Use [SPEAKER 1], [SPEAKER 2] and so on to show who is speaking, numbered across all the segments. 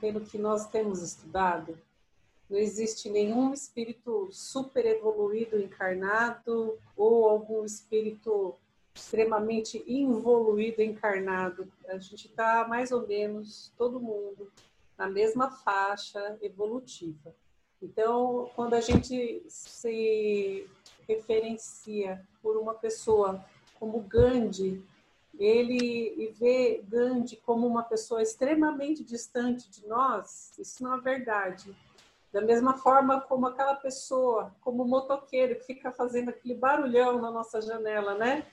[SPEAKER 1] pelo que nós temos estudado, não existe nenhum espírito super evoluído encarnado ou algum espírito extremamente involuído encarnado. A gente está mais ou menos todo mundo na mesma faixa evolutiva. Então, quando a gente se referencia por uma pessoa como Gandhi, ele vê Gandhi como uma pessoa extremamente distante de nós, isso não é verdade. Da mesma forma como aquela pessoa, como o motoqueiro que fica fazendo aquele barulhão na nossa janela, né?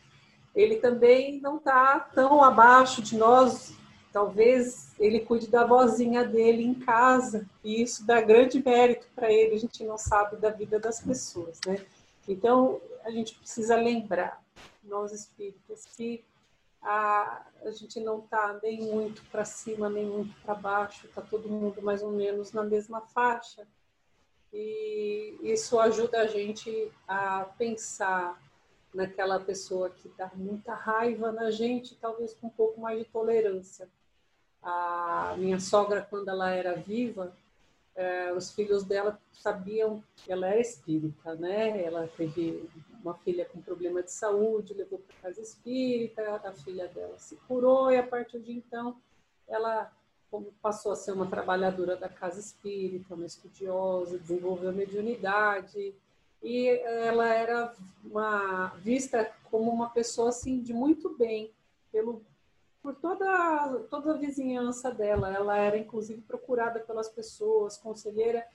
[SPEAKER 1] Ele também não está tão abaixo de nós. Talvez ele cuide da vozinha dele em casa, e isso dá grande mérito para ele. A gente não sabe da vida das pessoas, né? Então, a gente precisa lembrar, nós espíritas, que a, a gente não está nem muito para cima, nem muito para baixo, está todo mundo mais ou menos na mesma faixa. E isso ajuda a gente a pensar naquela pessoa que dá muita raiva na gente, talvez com um pouco mais de tolerância. A minha sogra, quando ela era viva, é, os filhos dela sabiam que ela era espírita, né? Ela teve uma filha com problema de saúde, levou para casa espírita, a filha dela se curou e a partir de então ela passou a ser uma trabalhadora da casa espírita, uma estudiosa, desenvolveu mediunidade e ela era uma vista como uma pessoa assim de muito bem pelo por toda, toda a vizinhança dela. Ela era, inclusive, procurada pelas pessoas, conselheira.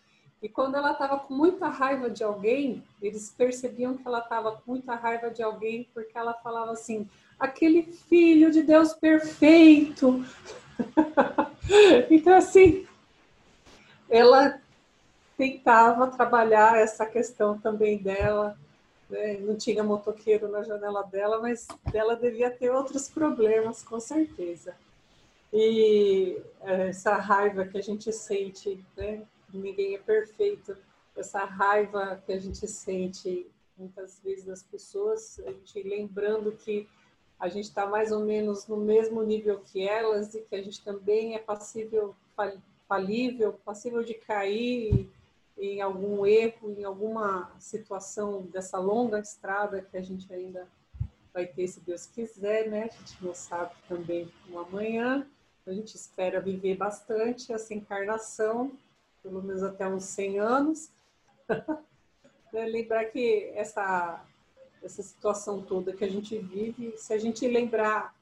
[SPEAKER 1] E quando ela estava com muita raiva de alguém, eles percebiam que ela estava com muita raiva de alguém, porque ela falava assim: aquele filho de Deus perfeito. então, assim, ela tentava trabalhar essa questão também dela né? Não tinha motoqueiro na janela dela, mas ela devia ter outros problemas, com certeza. E essa raiva que a gente sente, né? ninguém é perfeito, essa raiva que a gente sente muitas vezes das pessoas, a gente lembrando que a gente está mais ou menos no mesmo nível que elas e que a gente também é passível, falível, passível de cair em algum erro, em alguma situação dessa longa estrada que a gente ainda vai ter, se Deus quiser, né? A gente não sabe também o amanhã. A gente espera viver bastante essa encarnação, pelo menos até uns 100 anos. Lembrar que essa, essa situação toda que a gente vive, se a gente lembrar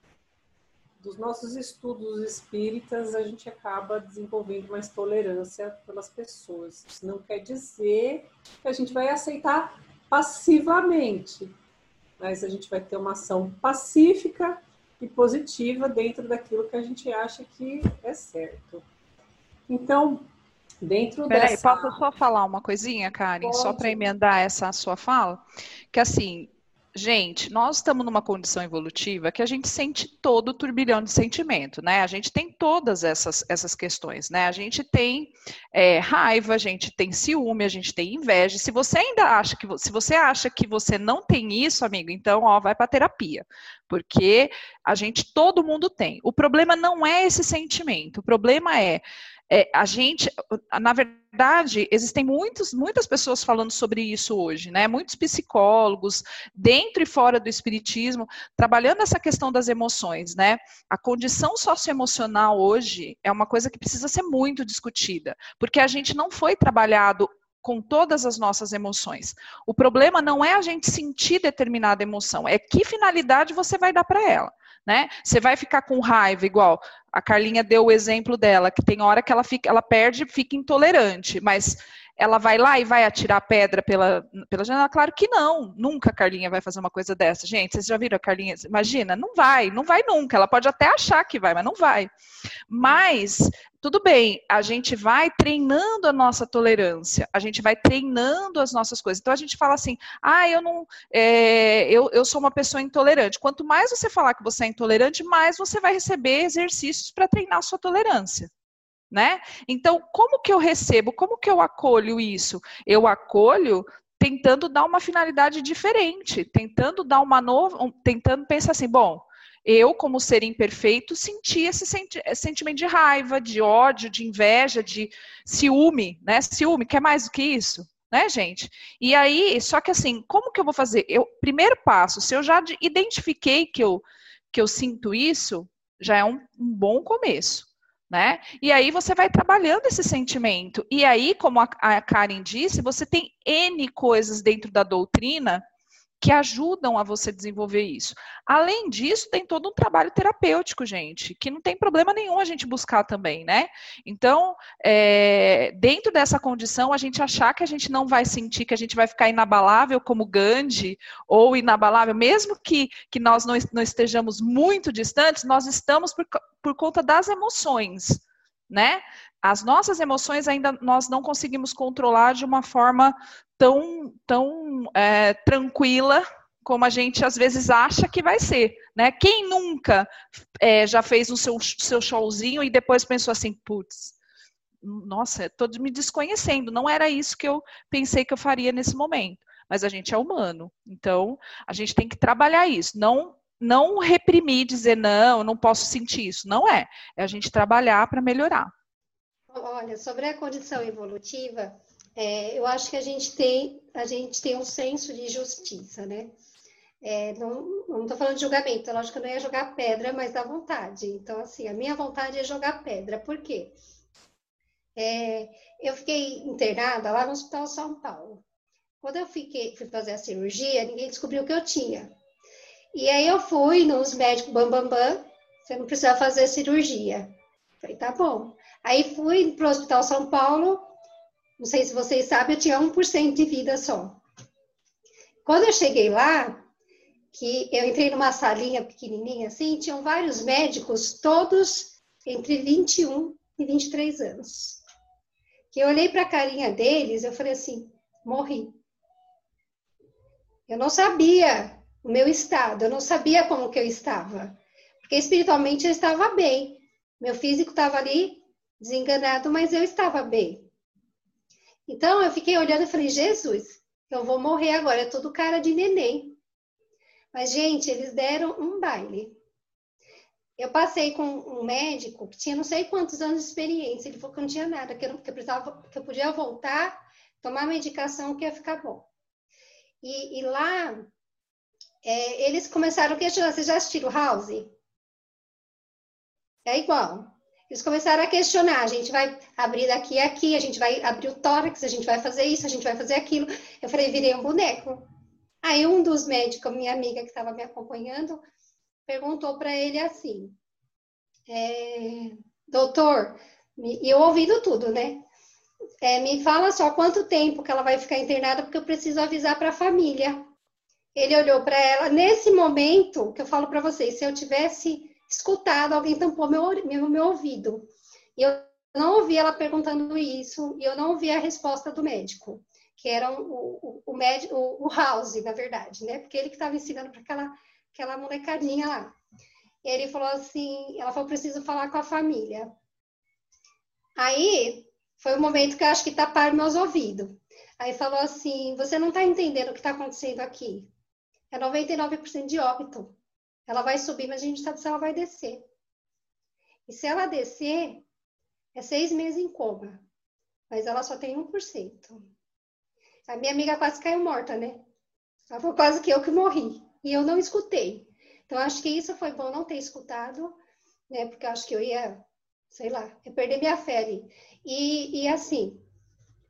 [SPEAKER 1] dos nossos estudos espíritas, a gente acaba desenvolvendo mais tolerância pelas pessoas. Isso não quer dizer que a gente vai aceitar passivamente, mas a gente vai ter uma ação pacífica e positiva dentro daquilo que a gente acha que é certo. Então, dentro
[SPEAKER 2] Peraí, dessa... posso só falar uma coisinha, Karen, Pode. só para emendar essa sua fala? Que assim, Gente, nós estamos numa condição evolutiva que a gente sente todo o turbilhão de sentimento, né? A gente tem todas essas, essas questões, né? A gente tem é, raiva, a gente tem ciúme, a gente tem inveja. Se você ainda acha que se você acha que você não tem isso, amigo, então ó, vai para terapia, porque a gente todo mundo tem. O problema não é esse sentimento, o problema é é, a gente, na verdade, existem muitos, muitas pessoas falando sobre isso hoje, né? Muitos psicólogos, dentro e fora do espiritismo, trabalhando essa questão das emoções, né? A condição socioemocional hoje é uma coisa que precisa ser muito discutida, porque a gente não foi trabalhado com todas as nossas emoções. O problema não é a gente sentir determinada emoção, é que finalidade você vai dar para ela né? Você vai ficar com raiva, igual a Carlinha deu o exemplo dela, que tem hora que ela fica, ela perde, fica intolerante, mas ela vai lá e vai atirar pedra pela, pela janela? Claro que não. Nunca a Carlinha vai fazer uma coisa dessa. Gente, vocês já viram a Carlinha? Imagina, não vai, não vai nunca. Ela pode até achar que vai, mas não vai. Mas tudo bem, a gente vai treinando a nossa tolerância, a gente vai treinando as nossas coisas. Então a gente fala assim, ah, eu não, é, eu, eu sou uma pessoa intolerante. Quanto mais você falar que você é intolerante, mais você vai receber exercícios para treinar a sua tolerância. Né? Então, como que eu recebo? Como que eu acolho isso? Eu acolho tentando dar uma finalidade diferente, tentando dar uma nova, tentando pensar assim, bom, eu, como ser imperfeito, senti esse senti sentimento de raiva, de ódio, de inveja, de ciúme, né? Ciúme, quer mais do que isso? Né, gente? E aí, só que assim, como que eu vou fazer? Eu, primeiro passo, se eu já identifiquei que eu, que eu sinto isso, já é um, um bom começo né? E aí você vai trabalhando esse sentimento. E aí, como a, Karen disse, você tem N coisas dentro da doutrina que ajudam a você desenvolver isso. Além disso, tem todo um trabalho terapêutico, gente, que não tem problema nenhum a gente buscar também, né? Então, é, dentro dessa condição, a gente achar que a gente não vai sentir, que a gente vai ficar inabalável como Gandhi, ou inabalável, mesmo que, que nós não, não estejamos muito distantes, nós estamos por, por conta das emoções, né? As nossas emoções ainda nós não conseguimos controlar de uma forma tão, tão é, tranquila como a gente às vezes acha que vai ser. Né? Quem nunca é, já fez o seu, seu showzinho e depois pensou assim, putz, nossa, estou me desconhecendo, não era isso que eu pensei que eu faria nesse momento. Mas a gente é humano, então a gente tem que trabalhar isso, não não reprimir, dizer não, não posso sentir isso, não é. É a gente trabalhar para melhorar.
[SPEAKER 3] Olha, sobre a condição evolutiva, é, eu acho que a gente tem a gente tem um senso de justiça, né? É, não estou falando de julgamento, lógico que eu não ia jogar pedra, mas dá vontade. Então, assim, a minha vontade é jogar pedra. Por quê? É, eu fiquei internada lá no Hospital São Paulo. Quando eu fiquei, fui fazer a cirurgia, ninguém descobriu o que eu tinha. E aí eu fui nos médicos bam, bam, bam, você não precisa fazer cirurgia. Falei, tá bom. Aí fui para o Hospital São Paulo, não sei se vocês sabem, eu tinha 1% de vida só. Quando eu cheguei lá, que eu entrei numa salinha pequenininha assim, tinham vários médicos, todos entre 21 e 23 anos. Que eu olhei para a carinha deles, eu falei assim, morri. Eu não sabia o meu estado, eu não sabia como que eu estava. Porque espiritualmente eu estava bem. Meu físico estava ali desenganado, mas eu estava bem. Então eu fiquei olhando e falei, Jesus, eu vou morrer agora, é tudo cara de neném. Mas, gente, eles deram um baile. Eu passei com um médico que tinha não sei quantos anos de experiência. Ele falou que não tinha nada, que eu, não, que eu, precisava, que eu podia voltar, tomar medicação, que ia ficar bom. E, e lá, é, eles começaram a questionar. Vocês já assistiram House? É igual. Eles começaram a questionar, a gente vai abrir daqui e aqui, a gente vai abrir o tórax, a gente vai fazer isso, a gente vai fazer aquilo. Eu falei, virei um boneco. Aí um dos médicos, minha amiga que estava me acompanhando, perguntou para ele assim, é, doutor, e eu ouvindo tudo, né? É, me fala só quanto tempo que ela vai ficar internada, porque eu preciso avisar para a família. Ele olhou para ela, nesse momento, que eu falo para vocês, se eu tivesse escutado, alguém tampou meu, meu, meu ouvido. E eu não ouvi ela perguntando isso, e eu não ouvi a resposta do médico, que era o, o, o, médico, o, o House, na verdade, né? Porque ele que estava ensinando para aquela, aquela molecadinha lá. Ele falou assim, ela falou, preciso falar com a família. Aí, foi o momento que eu acho que taparam meus ouvidos. Aí falou assim, você não está entendendo o que está acontecendo aqui. É 99% de óbito. Ela vai subir, mas a gente sabe se ela vai descer. E se ela descer, é seis meses em coma. Mas ela só tem 1%. A minha amiga quase caiu morta, né? Ela foi quase que eu que morri. E eu não escutei. Então, acho que isso foi bom não ter escutado, né? Porque acho que eu ia, sei lá, ia perder minha fé ali. E, e assim,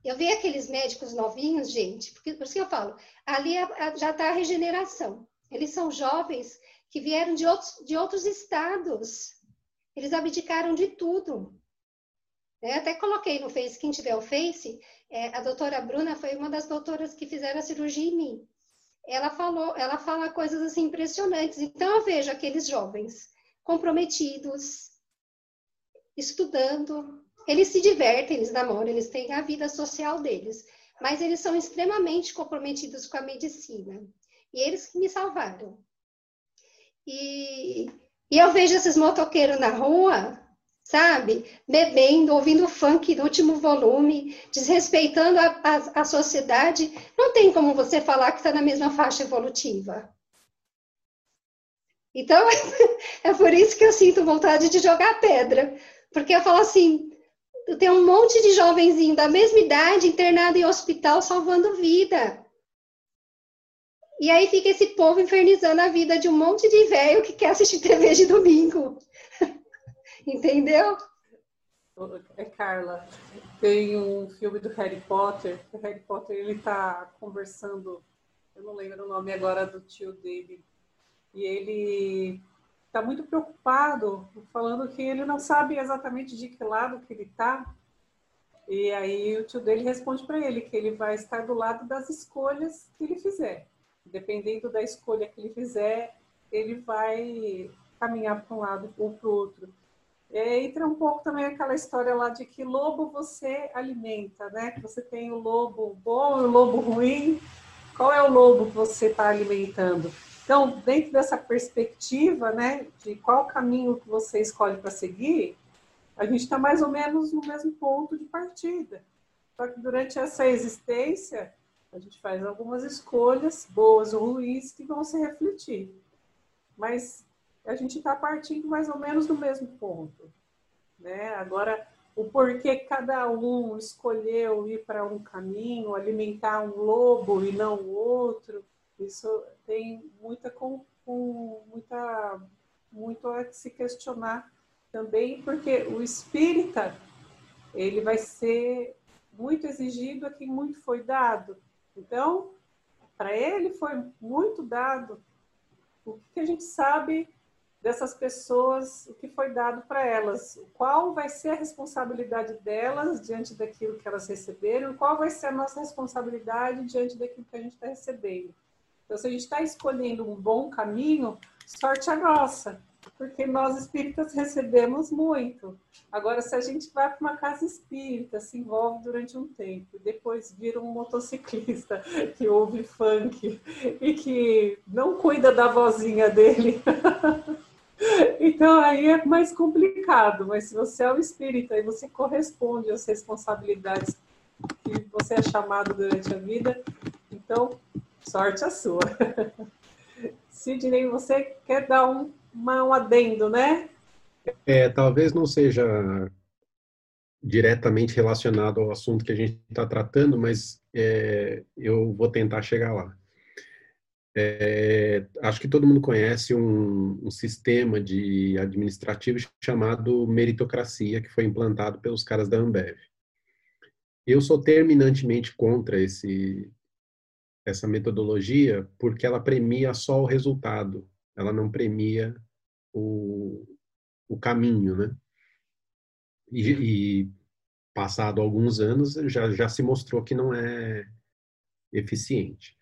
[SPEAKER 3] eu vi aqueles médicos novinhos, gente, porque por isso que eu falo, ali é, já está a regeneração. Eles são jovens que vieram de outros, de outros estados. Eles abdicaram de tudo. Eu até coloquei no Face, quem tiver o Face, é, a doutora Bruna foi uma das doutoras que fizeram a cirurgia em mim. Ela falou, ela fala coisas assim impressionantes. Então eu vejo aqueles jovens comprometidos, estudando, eles se divertem, eles namoram, eles têm a vida social deles, mas eles são extremamente comprometidos com a medicina. E eles que me salvaram. E, e eu vejo esses motoqueiros na rua, sabe? Bebendo, ouvindo funk no último volume, desrespeitando a, a, a sociedade. Não tem como você falar que está na mesma faixa evolutiva. Então, é por isso que eu sinto vontade de jogar pedra. Porque eu falo assim, tem um monte de jovenzinho da mesma idade internado em hospital salvando vida. E aí fica esse povo infernizando a vida de um monte de velho que quer assistir TV de domingo. Entendeu?
[SPEAKER 1] É Carla. Tem um filme do Harry Potter. O Harry Potter ele tá conversando, eu não lembro o nome agora do tio dele. E ele está muito preocupado, falando que ele não sabe exatamente de que lado que ele está. E aí o tio dele responde para ele que ele vai estar do lado das escolhas que ele fizer. Dependendo da escolha que ele fizer, ele vai caminhar para um lado ou para o outro. E entra um pouco também aquela história lá de que lobo você alimenta, né? Que você tem o lobo bom e o lobo ruim. Qual é o lobo que você está alimentando? Então, dentro dessa perspectiva, né, de qual caminho que você escolhe para seguir, a gente está mais ou menos no mesmo ponto de partida. Só que durante essa existência, a gente faz algumas escolhas, boas ou ruins, que vão se refletir. Mas a gente está partindo mais ou menos do mesmo ponto. Né? Agora, o porquê cada um escolheu ir para um caminho, alimentar um lobo e não o outro, isso tem muita, com, com, muita, muito a se questionar também, porque o espírita ele vai ser muito exigido a quem muito foi dado. Então, para ele foi muito dado. O que a gente sabe dessas pessoas, o que foi dado para elas? Qual vai ser a responsabilidade delas diante daquilo que elas receberam? Qual vai ser a nossa responsabilidade diante daquilo que a gente está recebendo? Então, se a gente está escolhendo um bom caminho, sorte a nossa, porque nós espíritas recebemos muito. Agora, se a gente vai para uma casa espírita, se envolve durante um tempo, depois vira um motociclista que ouve funk e que não cuida da vozinha dele. Então aí é mais complicado, mas se você é o espírita e você corresponde às responsabilidades que você é chamado durante a vida, então Sorte a sua. Sidney, você quer dar um, uma, um adendo, né?
[SPEAKER 4] É, talvez não seja diretamente relacionado ao assunto que a gente está tratando, mas é, eu vou tentar chegar lá. É, acho que todo mundo conhece um, um, sistema de administrativo chamado meritocracia, que foi implantado pelos caras da Ambev. Eu sou terminantemente contra esse, essa metodologia porque ela premia só o resultado, ela não premia o, o caminho, né? E, e passado alguns anos já, já se mostrou que não é eficiente.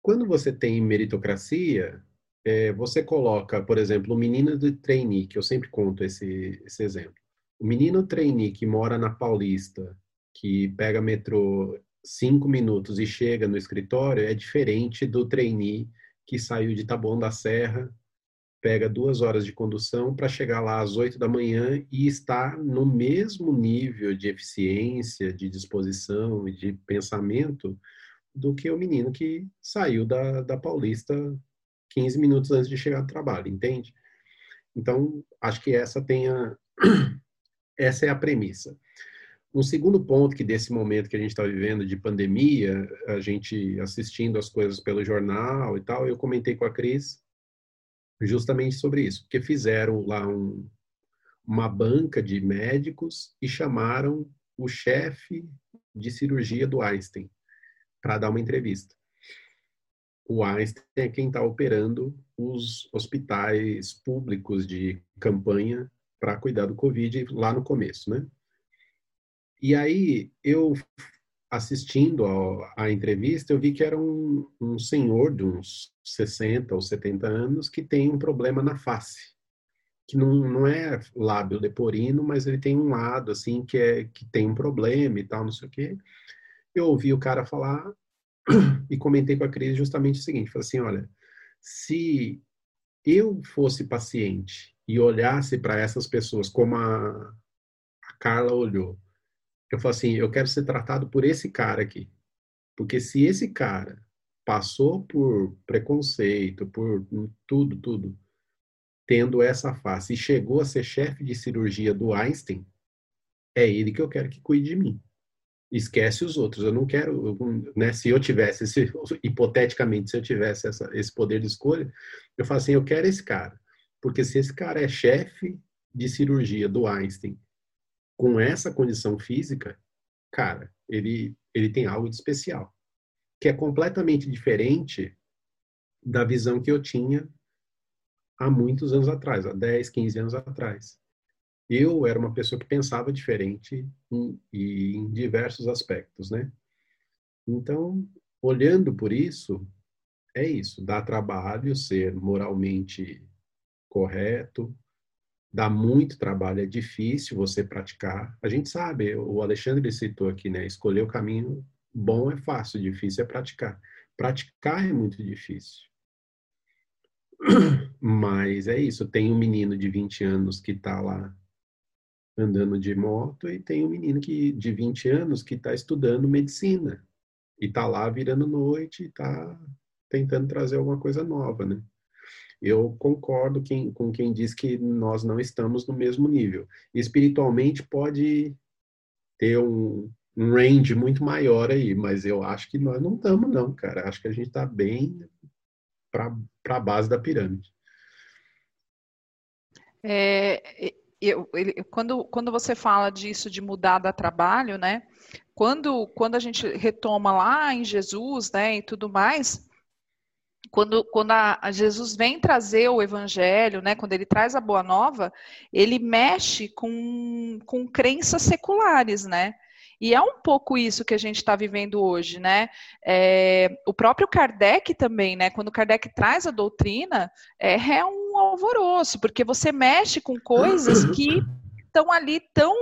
[SPEAKER 4] Quando você tem meritocracia, é, você coloca, por exemplo, o menino do trainee, que eu sempre conto esse, esse exemplo. O menino trainee que mora na Paulista, que pega metrô cinco minutos e chega no escritório é diferente do trainee que saiu de Taboão da Serra, pega duas horas de condução para chegar lá às oito da manhã e estar no mesmo nível de eficiência, de disposição e de pensamento do que o menino que saiu da, da Paulista 15 minutos antes de chegar do trabalho, entende? Então, acho que essa tem a, essa é a premissa. Um segundo ponto que desse momento que a gente está vivendo de pandemia, a gente assistindo as coisas pelo jornal e tal, eu comentei com a Cris justamente sobre isso, porque fizeram lá um, uma banca de médicos e chamaram o chefe de cirurgia do Einstein para dar uma entrevista. O Einstein é quem está operando os hospitais públicos de campanha para cuidar do Covid lá no começo, né? E aí, eu assistindo à entrevista, eu vi que era um, um senhor de uns 60 ou 70 anos que tem um problema na face que não, não é lábio leporino, mas ele tem um lado assim que é que tem um problema e tal, não sei o quê. Eu ouvi o cara falar e comentei com a Cris justamente o seguinte, falei assim, olha, se eu fosse paciente e olhasse para essas pessoas como a, a Carla olhou, eu falo assim, eu quero ser tratado por esse cara aqui. Porque se esse cara passou por preconceito, por tudo, tudo, tendo essa face e chegou a ser chefe de cirurgia do Einstein, é ele que eu quero que cuide de mim. Esquece os outros. Eu não quero, né? Se eu tivesse, se, hipoteticamente, se eu tivesse essa, esse poder de escolha, eu falo assim: eu quero esse cara. Porque se esse cara é chefe de cirurgia do Einstein com essa condição física, cara, ele, ele tem algo de especial, que é completamente diferente da visão que eu tinha há muitos anos atrás, há 10, 15 anos atrás. Eu era uma pessoa que pensava diferente em, em diversos aspectos, né? Então, olhando por isso, é isso, dá trabalho ser moralmente correto, dá muito trabalho, é difícil você praticar. A gente sabe, o Alexandre citou aqui, né? Escolher o caminho bom é fácil, difícil é praticar. Praticar é muito difícil. Mas é isso, tem um menino de 20 anos que está lá andando de moto e tem um menino que, de 20 anos que está estudando medicina e está lá virando noite e está tentando trazer alguma coisa nova, né? Eu concordo quem, com quem diz que nós não estamos no mesmo nível. Espiritualmente pode ter um, um range muito maior aí, mas eu acho que nós não estamos, não, cara. Acho que a gente está bem para a base da pirâmide.
[SPEAKER 2] É, eu, ele, quando, quando você fala disso de mudar da trabalho, né? Quando, quando a gente retoma lá em Jesus, né, e tudo mais, quando, quando a, a Jesus vem trazer o evangelho, né, quando ele traz a boa nova, ele mexe com, com crenças seculares, né? E é um pouco isso que a gente está vivendo hoje, né? É, o próprio Kardec também, né? Quando Kardec traz a doutrina, é, é um alvoroço, porque você mexe com coisas que estão ali tão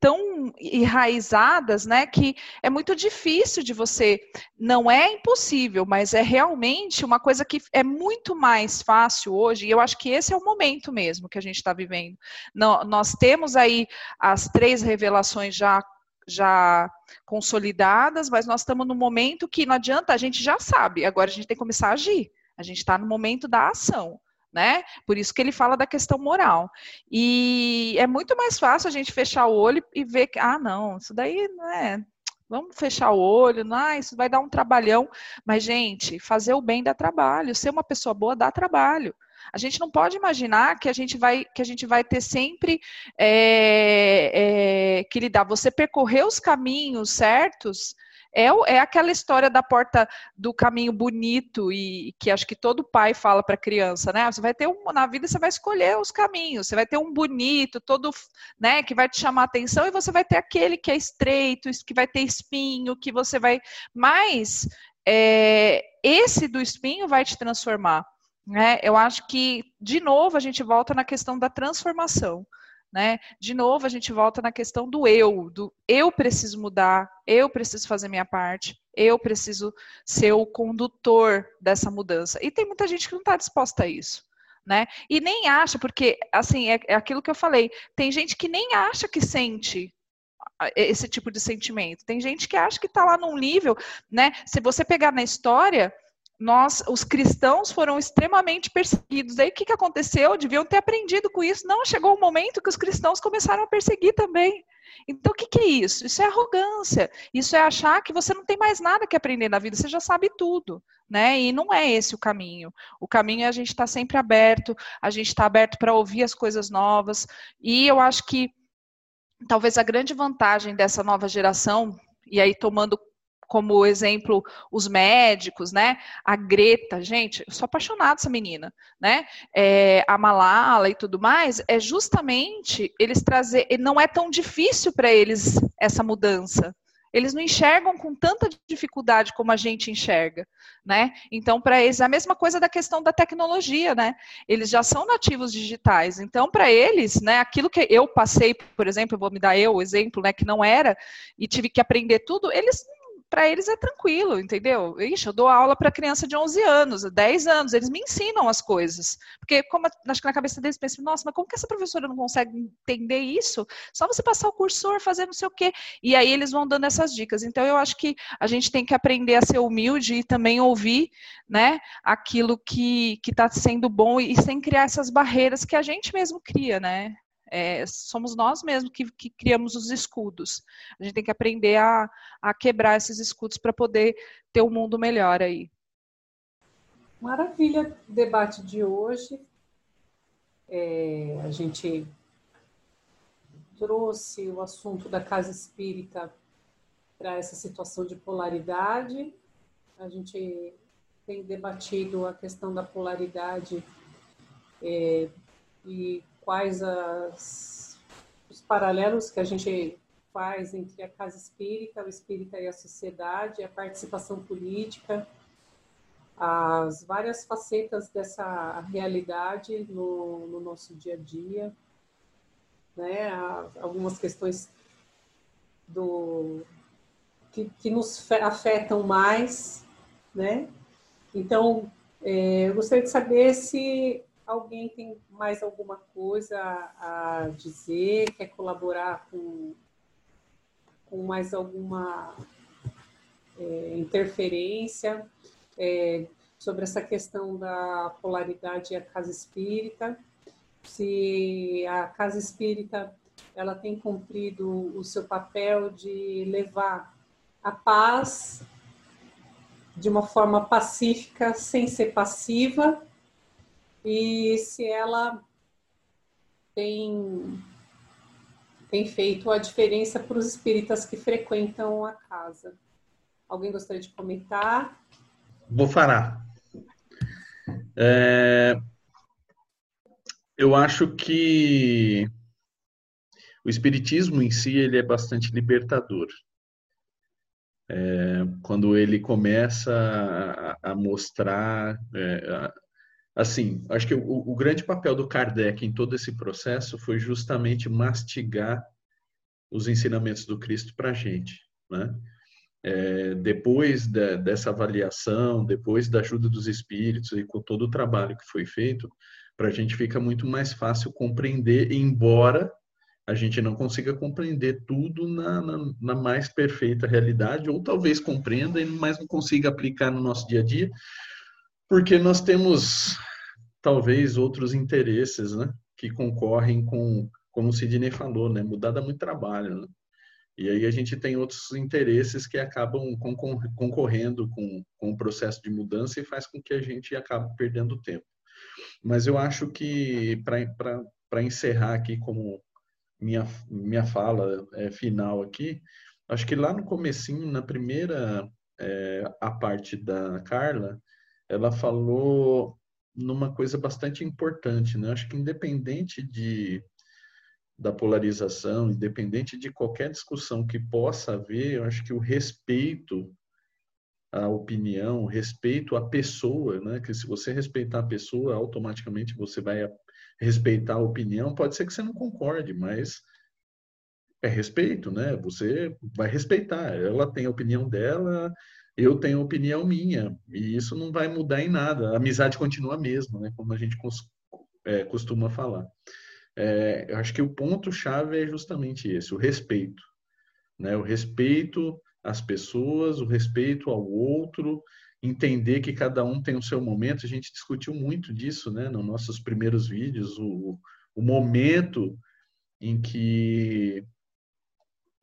[SPEAKER 2] tão enraizadas, né, que é muito difícil de você, não é impossível, mas é realmente uma coisa que é muito mais fácil hoje, e eu acho que esse é o momento mesmo que a gente está vivendo. Nós temos aí as três revelações já já consolidadas, mas nós estamos no momento que não adianta, a gente já sabe, agora a gente tem que começar a agir. A gente está no momento da ação né? Por isso que ele fala da questão moral. E é muito mais fácil a gente fechar o olho e ver que, ah, não, isso daí não é. Vamos fechar o olho, ah, isso vai dar um trabalhão. Mas, gente, fazer o bem dá trabalho, ser uma pessoa boa dá trabalho. A gente não pode imaginar que a gente vai, que a gente vai ter sempre é, é, que lidar. Você percorrer os caminhos certos é, é aquela história da porta do caminho bonito e que acho que todo pai fala para criança, né? Você vai ter um na vida você vai escolher os caminhos, você vai ter um bonito, todo, né, que vai te chamar atenção e você vai ter aquele que é estreito, que vai ter espinho, que você vai, mas é, esse do espinho vai te transformar. Né? Eu acho que, de novo, a gente volta na questão da transformação. Né? De novo, a gente volta na questão do eu, do eu preciso mudar, eu preciso fazer minha parte, eu preciso ser o condutor dessa mudança. E tem muita gente que não está disposta a isso. Né? E nem acha, porque assim, é, é aquilo que eu falei, tem gente que nem acha que sente esse tipo de sentimento. Tem gente que acha que está lá num nível, né? Se você pegar na história, nós, os cristãos foram extremamente perseguidos. Aí o que, que aconteceu? Deviam ter aprendido com isso. Não, chegou o um momento que os cristãos começaram a perseguir também. Então, o que, que é isso? Isso é arrogância. Isso é achar que você não tem mais nada que aprender na vida, você já sabe tudo. Né? E não é esse o caminho. O caminho é a gente estar tá sempre aberto, a gente está aberto para ouvir as coisas novas. E eu acho que talvez a grande vantagem dessa nova geração, e aí tomando como exemplo os médicos, né? A Greta, gente, eu sou apaixonada essa menina, né? É, a Malala e tudo mais, é justamente eles trazer, não é tão difícil para eles essa mudança. Eles não enxergam com tanta dificuldade como a gente enxerga, né? Então, para eles, é a mesma coisa da questão da tecnologia, né? Eles já são nativos digitais. Então, para eles, né, aquilo que eu passei, por exemplo, eu vou me dar eu o exemplo, né, que não era, e tive que aprender tudo, eles para eles é tranquilo, entendeu? Ixi, eu dou aula para criança de 11 anos, 10 anos, eles me ensinam as coisas. Porque, como acho que na cabeça deles pensam, nossa, mas como que essa professora não consegue entender isso? Só você passar o cursor, fazer não sei o quê. E aí eles vão dando essas dicas. Então, eu acho que a gente tem que aprender a ser humilde e também ouvir né, aquilo que está sendo bom e sem criar essas barreiras que a gente mesmo cria, né? É, somos nós mesmos que, que, criamos os escudos. A gente tem que aprender a, a quebrar esses escudos para poder ter um mundo melhor aí.
[SPEAKER 1] Maravilha, debate de hoje. É, a gente trouxe o assunto da casa espírita para essa situação de polaridade. A gente tem debatido a questão da polaridade é, e quais as, os paralelos que a gente faz entre a casa espírita, o espírita e a sociedade, a participação política, as várias facetas dessa realidade no, no nosso dia a dia, né? algumas questões do que, que nos afetam mais, né? Então, é, eu gostaria de saber se alguém tem mais alguma coisa a dizer, quer colaborar com, com mais alguma é, interferência é, sobre essa questão da polaridade e a casa espírita, se a casa espírita ela tem cumprido o seu papel de levar a paz de uma forma pacífica, sem ser passiva, e se ela tem, tem feito a diferença para os espíritas que frequentam a casa. Alguém gostaria de comentar?
[SPEAKER 5] Vou falar. É, eu acho que o espiritismo em si ele é bastante libertador. É, quando ele começa a, a mostrar é, assim, acho que o, o, grande papel do Kardec em todo esse processo foi justamente mastigar os ensinamentos do Cristo para a gente, né? É, depois de, dessa avaliação, depois da ajuda dos espíritos e com todo o trabalho que foi feito, para a gente fica muito mais fácil compreender, embora a gente não consiga compreender tudo na, na, na mais perfeita realidade, ou talvez compreenda, mas não consiga aplicar no nosso dia a dia, porque nós temos talvez outros interesses, né, que concorrem com, como o Sidney falou, né, mudar dá muito trabalho, né? E aí a gente tem outros interesses que acabam concorrendo com, com o processo de mudança e faz com que a gente acabe perdendo tempo. Mas eu acho que, para encerrar aqui como minha, minha fala é, final aqui, acho que lá no comecinho, na primeira é, a parte da Carla, ela falou numa coisa bastante importante, né? Acho que independente de da polarização, independente de qualquer discussão que possa haver, eu acho que o respeito à opinião, respeito à pessoa, né? Que se você respeitar a pessoa, automaticamente você vai respeitar a opinião. Pode ser que você não concorde, mas é respeito, né? Você vai respeitar. Ela tem a opinião dela, eu tenho opinião minha, e isso não vai mudar em nada. A amizade continua a mesma, né? como a gente é, costuma falar. É, eu acho que o ponto-chave é justamente esse, o respeito. Né? O respeito às pessoas, o respeito ao outro, entender que cada um tem o seu momento. A gente discutiu muito disso né? nos nossos primeiros vídeos, o, o momento em que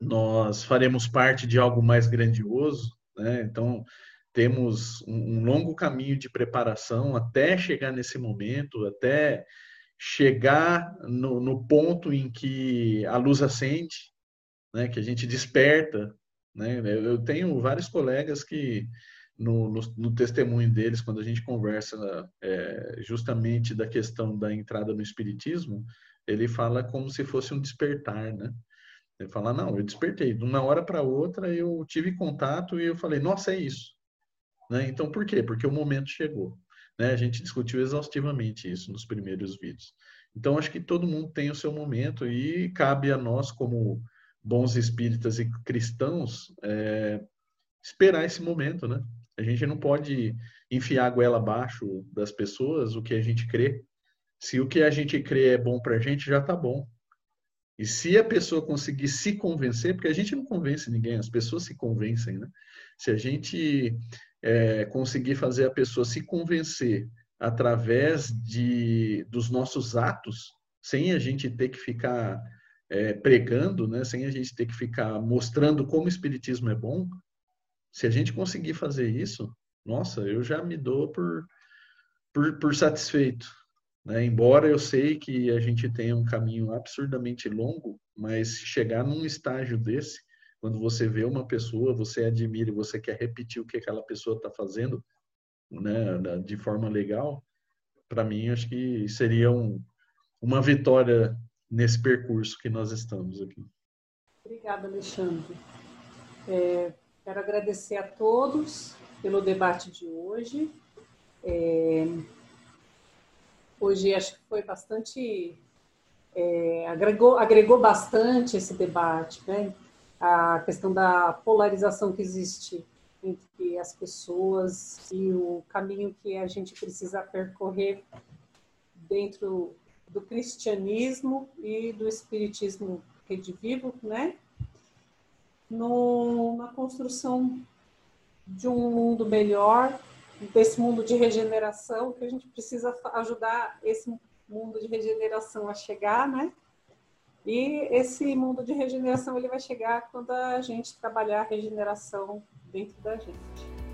[SPEAKER 5] nós faremos parte de algo mais grandioso, né? Então, temos um, longo caminho de preparação até chegar nesse momento, até chegar no, no ponto em que a luz acende, né? que a gente desperta. Né? Eu tenho vários colegas que, no, no, no, testemunho deles, quando a gente conversa é, justamente da questão da entrada no Espiritismo, ele fala como se fosse um despertar, né? Ele fala, não, eu despertei. De uma hora para outra eu tive contato e eu falei, nossa, é isso. Né? Então, por quê? Porque o momento chegou. Né? A gente discutiu exaustivamente isso nos primeiros vídeos. Então, acho que todo mundo tem o seu momento e cabe a nós, como bons espíritas e cristãos, é, esperar esse momento, né? A gente não pode enfiar a goela abaixo das pessoas o que a gente crê. Se o que a gente crê é bom para a gente, já está bom. E se a pessoa conseguir se convencer, porque a gente não convence ninguém, as pessoas se convencem, né? Se a gente é, conseguir fazer a pessoa se convencer através de, dos nossos atos, sem a gente ter que ficar é, pregando, né? sem a gente ter que ficar mostrando como o Espiritismo é bom, se a gente conseguir fazer isso, nossa, eu já me dou por, por, por satisfeito. Né? Embora eu sei que a gente tenha um caminho absurdamente longo, mas chegar num estágio desse, quando você vê uma pessoa, você admira e você quer repetir o que aquela pessoa está fazendo, né, de forma legal, para mim acho que seria um, uma vitória nesse percurso que nós estamos aqui.
[SPEAKER 1] Obrigada, Alexandre. É, quero agradecer a todos pelo debate de hoje. É, hoje acho que foi bastante. É, agregou, agregou bastante esse debate, né? A questão da polarização que existe entre as pessoas e o caminho que a gente precisa percorrer dentro do cristianismo e do espiritismo redivivo, né? No, na construção de um mundo melhor, desse mundo de regeneração, que a gente precisa ajudar esse mundo de regeneração a chegar, né? E esse mundo de regeneração ele vai chegar quando a gente trabalhar a regeneração dentro da gente.